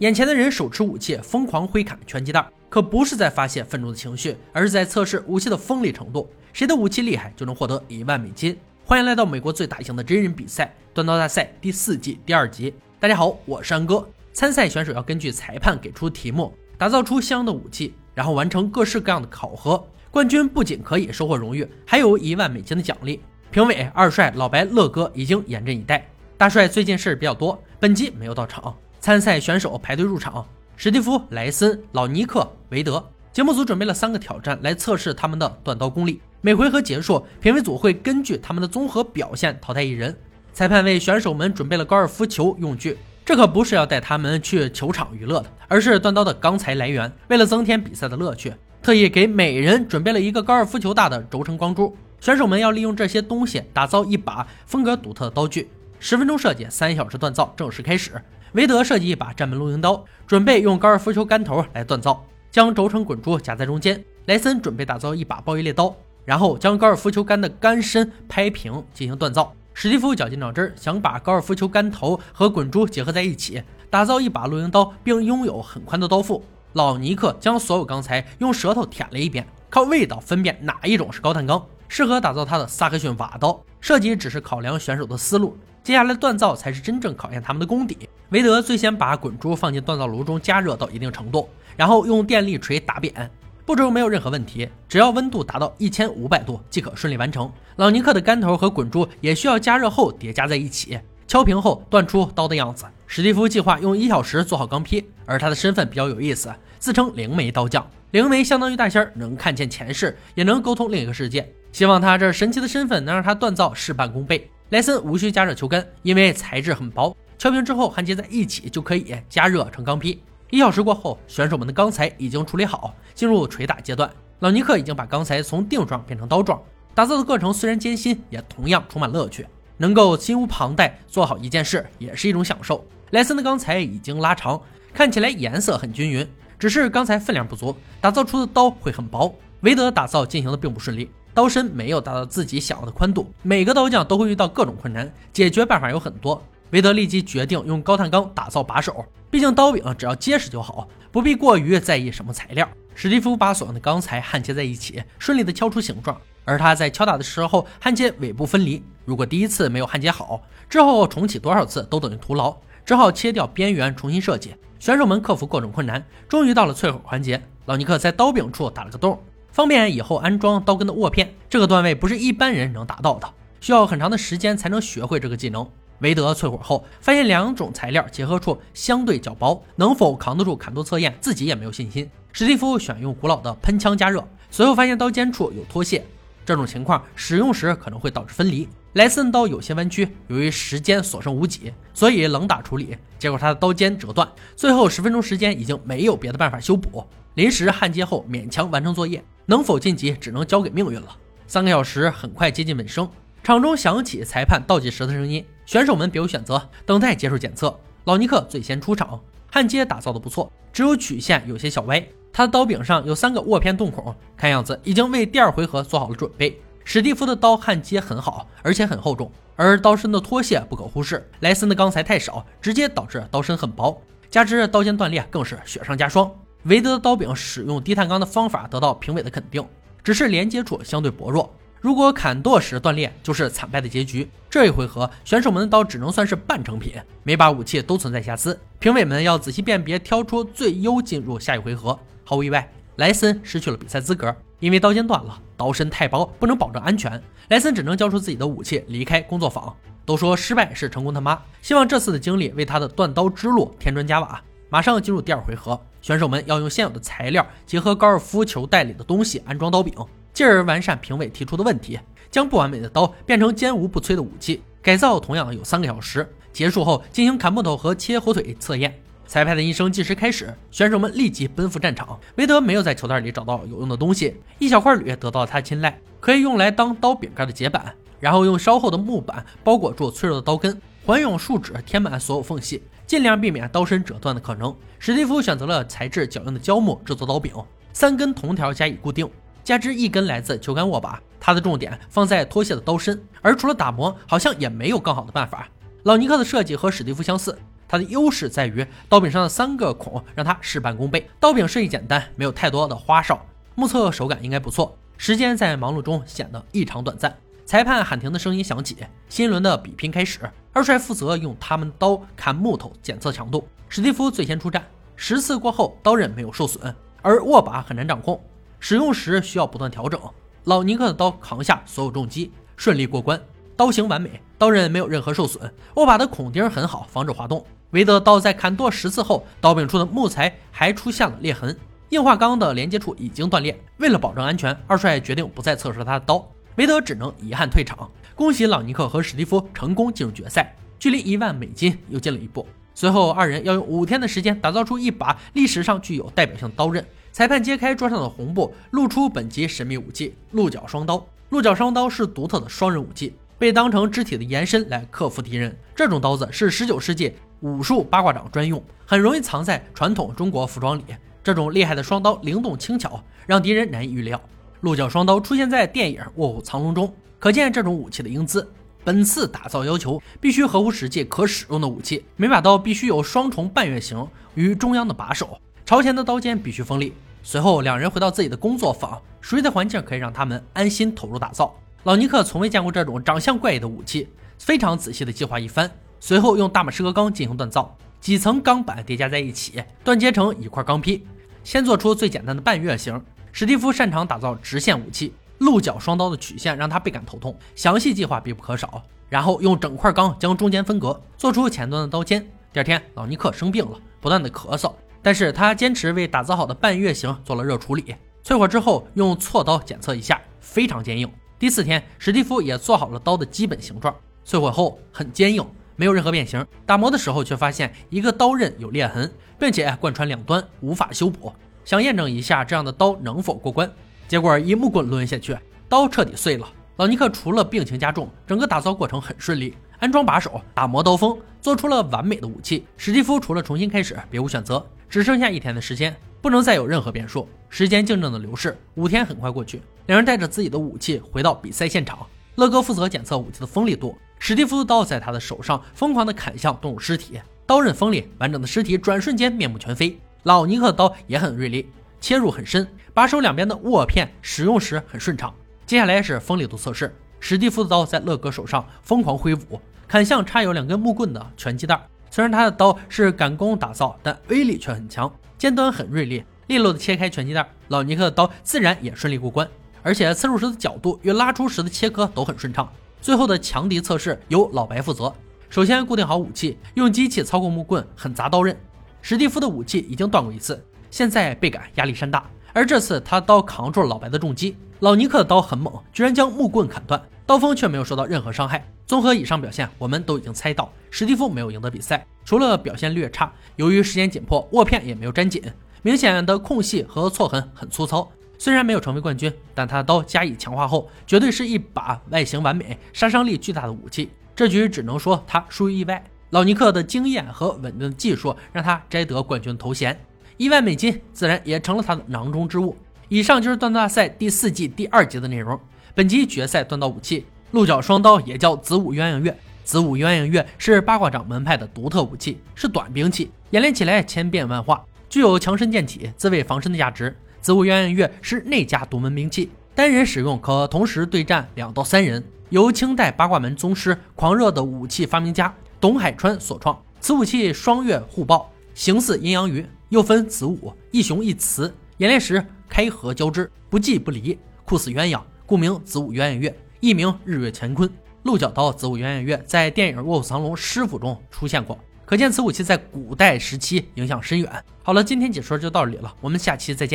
眼前的人手持武器疯狂挥砍拳击弹，可不是在发泄愤怒的情绪，而是在测试武器的锋利程度。谁的武器厉害，就能获得一万美金。欢迎来到美国最大型的真人比赛——断刀大赛第四季第二集。大家好，我是安哥。参赛选手要根据裁判给出题目，打造出相应的武器，然后完成各式各样的考核。冠军不仅可以收获荣誉，还有一万美金的奖励。评委二帅老白乐哥已经严阵以待。大帅最近事儿比较多，本集没有到场。参赛选手排队入场：史蒂夫、莱森、老尼克、韦德。节目组准备了三个挑战来测试他们的断刀功力。每回合结束，评委组会根据他们的综合表现淘汰一人。裁判为选手们准备了高尔夫球用具，这可不是要带他们去球场娱乐的，而是断刀的钢材来源。为了增添比赛的乐趣，特意给每人准备了一个高尔夫球大的轴承光珠。选手们要利用这些东西打造一把风格独特的刀具。十分钟设计，三小时锻造，正式开始。韦德设计一把战门露营刀，准备用高尔夫球杆头来锻造。将轴承滚珠夹在中间，莱森准备打造一把暴衣猎刀，然后将高尔夫球杆的杆身拍平进行锻造。史蒂夫绞尽脑汁想把高尔夫球杆头和滚珠结合在一起，打造一把露营刀，并拥有很宽的刀腹。老尼克将所有钢材用舌头舔了一遍，靠味道分辨哪一种是高碳钢，适合打造他的萨克逊瓦刀。设计只是考量选手的思路，接下来锻造才是真正考验他们的功底。韦德最先把滚珠放进锻造炉中加热到一定程度。然后用电力锤打扁，步骤没有任何问题，只要温度达到一千五百度即可顺利完成。老尼克的杆头和滚珠也需要加热后叠加在一起，敲平后锻出刀的样子。史蒂夫计划用一小时做好钢坯，而他的身份比较有意思，自称灵媒刀匠。灵媒相当于大仙儿，能看见前世，也能沟通另一个世界。希望他这神奇的身份能让他锻造事半功倍。莱森无需加热球杆，因为材质很薄，敲平之后焊接在一起就可以加热成钢坯。一小时过后，选手们的钢材已经处理好，进入锤打阶段。老尼克已经把钢材从锭状变成刀状，打造的过程虽然艰辛，也同样充满乐趣。能够心无旁贷做好一件事，也是一种享受。莱森的钢材已经拉长，看起来颜色很均匀，只是钢材分量不足，打造出的刀会很薄。韦德打造进行的并不顺利，刀身没有达到自己想要的宽度。每个刀匠都会遇到各种困难，解决办法有很多。韦德立即决定用高碳钢打造把手，毕竟刀柄只要结实就好，不必过于在意什么材料。史蒂夫把所用的钢材焊接在一起，顺利的敲出形状。而他在敲打的时候焊接尾部分离，如果第一次没有焊接好，之后重启多少次都等于徒劳，只好切掉边缘重新设计。选手们克服各种困难，终于到了淬火环节。老尼克在刀柄处打了个洞，方便以后安装刀根的握片。这个段位不是一般人能达到的，需要很长的时间才能学会这个技能。韦德淬火后，发现两种材料结合处相对较薄，能否扛得住砍度测验，自己也没有信心。史蒂夫选用古老的喷枪加热，随后发现刀尖处有脱屑，这种情况使用时可能会导致分离。莱森刀有些弯曲，由于时间所剩无几，所以冷打处理，结果他的刀尖折断。最后十分钟时间已经没有别的办法修补，临时焊接后勉强完成作业，能否晋级只能交给命运了。三个小时很快接近尾声。场中响起裁判倒计时的声音，选手们别无选择，等待接受检测。老尼克最先出场，焊接打造的不错，只有曲线有些小歪。他的刀柄上有三个握片洞孔，看样子已经为第二回合做好了准备。史蒂夫的刀焊接很好，而且很厚重，而刀身的脱屑不可忽视。莱森的钢材太少，直接导致刀身很薄，加之刀尖断裂，更是雪上加霜。韦德的刀柄使用低碳钢的方法得到评委的肯定，只是连接处相对薄弱。如果砍剁时断裂，就是惨败的结局。这一回合，选手们的刀只能算是半成品，每把武器都存在瑕疵。评委们要仔细辨别，挑出最优进入下一回合。毫无意外，莱森失去了比赛资格，因为刀尖断了，刀身太薄，不能保证安全。莱森只能交出自己的武器，离开工作坊。都说失败是成功他妈，希望这次的经历为他的断刀之路添砖加瓦。马上进入第二回合，选手们要用现有的材料，结合高尔夫球袋里的东西安装刀柄。进而完善评委提出的问题，将不完美的刀变成坚无不摧的武器。改造同样有三个小时，结束后进行砍木头和切火腿测验。裁判的一声计时开始，选手们立即奔赴战场。韦德没有在球袋里找到有用的东西，一小块铝得到了他的青睐，可以用来当刀柄盖的结板。然后用稍厚的木板包裹住脆弱的刀根，环用树脂填满所有缝隙，尽量避免刀身折断的可能。史蒂夫选择了材质较硬的胶木制作刀柄，三根铜条加以固定。加之一根来自球杆握把，它的重点放在脱屑的刀身，而除了打磨，好像也没有更好的办法。老尼克的设计和史蒂夫相似，它的优势在于刀柄上的三个孔让它事半功倍。刀柄设计简单，没有太多的花哨，目测手感应该不错。时间在忙碌中显得异常短暂。裁判喊停的声音响起，新一轮的比拼开始。二帅负责用他们刀砍木头检测强度。史蒂夫最先出战，十次过后刀刃没有受损，而握把很难掌控，使用时需要不断调整。老尼克的刀扛下所有重击，顺利过关。刀型完美，刀刃没有任何受损，握把的孔钉很好，防止滑动。韦德刀在砍剁十次后，刀柄处的木材还出现了裂痕，硬化钢的连接处已经断裂。为了保证安全，二帅决定不再测试他的刀，韦德只能遗憾退场。恭喜朗尼克和史蒂夫成功进入决赛，距离一万美金又近了一步。随后，二人要用五天的时间打造出一把历史上具有代表性的刀刃。裁判揭开桌上的红布，露出本集神秘武器——鹿角双刀。鹿角双刀是独特的双刃武器。被当成肢体的延伸来克服敌人。这种刀子是19世纪武术八卦掌专用，很容易藏在传统中国服装里。这种厉害的双刀灵动轻巧，让敌人难以预料。鹿角双刀出现在电影《卧虎藏龙》中，可见这种武器的英姿。本次打造要求必须合乎实际、可使用的武器。每把刀必须有双重半月形与中央的把手，朝前的刀尖必须锋利。随后，两人回到自己的工作坊，熟悉的环境可以让他们安心投入打造。老尼克从未见过这种长相怪异的武器，非常仔细的计划一番，随后用大马士革钢进行锻造，几层钢板叠加在一起，锻接成一块钢坯。先做出最简单的半月形。史蒂夫擅长打造直线武器，鹿角双刀的曲线让他倍感头痛，详细计划必不可少。然后用整块钢将中间分隔，做出前端的刀尖。第二天，老尼克生病了，不断的咳嗽，但是他坚持为打造好的半月形做了热处理。淬火之后，用锉刀检测一下，非常坚硬。第四天，史蒂夫也做好了刀的基本形状。淬火后很坚硬，没有任何变形。打磨的时候却发现一个刀刃有裂痕，并且贯穿两端，无法修补。想验证一下这样的刀能否过关，结果一木棍抡下去，刀彻底碎了。老尼克除了病情加重，整个打造过程很顺利，安装把手，打磨刀锋，做出了完美的武器。史蒂夫除了重新开始，别无选择。只剩下一天的时间。不能再有任何变数。时间静静的流逝，五天很快过去。两人带着自己的武器回到比赛现场。乐哥负责检测武器的锋利度。史蒂夫的刀在他的手上疯狂地砍向动物尸体，刀刃锋利，完整的尸体转瞬间面目全非。老尼克的刀也很锐利，切入很深，把手两边的握片使用时很顺畅。接下来是锋利度测试。史蒂夫的刀在乐哥手上疯狂挥舞，砍向插有两根木棍的拳击袋。虽然他的刀是赶工打造，但威力却很强。尖端很锐利，利落的切开拳击袋，老尼克的刀自然也顺利过关，而且刺入时的角度与拉出时的切割都很顺畅。最后的强敌测试由老白负责，首先固定好武器，用机器操控木棍狠砸刀刃。史蒂夫的武器已经断过一次，现在倍感压力山大，而这次他刀扛住了老白的重击。老尼克的刀很猛，居然将木棍砍断，刀锋却没有受到任何伤害。综合以上表现，我们都已经猜到史蒂夫没有赢得比赛。除了表现略差，由于时间紧迫，握片也没有粘紧，明显的空隙和错痕很粗糙。虽然没有成为冠军，但他的刀加以强化后，绝对是一把外形完美、杀伤力巨大的武器。这局只能说他输于意外。老尼克的经验和稳定的技术让他摘得冠军头衔，一万美金自然也成了他的囊中之物。以上就是锻造大赛第四季第二集的内容。本集决赛锻造武器鹿角双刀也叫子午鸳鸯月。子午鸳鸯月是八卦掌门派的独特武器，是短兵器，演练起来千变万化，具有强身健体、自卫防身的价值。子午鸳鸯月是内家独门兵器，单人使用可同时对战两到三人，由清代八卦门宗师、狂热的武器发明家董海川所创。此武器双月互爆，形似阴阳鱼，又分子午一雄一雌，演练时。开合交织，不即不离，酷似鸳鸯，故名子午鸳鸯月，艺名日月乾坤。鹿角刀子午鸳鸯月在电影《卧虎藏龙》师傅中出现过，可见此武器在古代时期影响深远。好了，今天解说就到这里了，我们下期再见。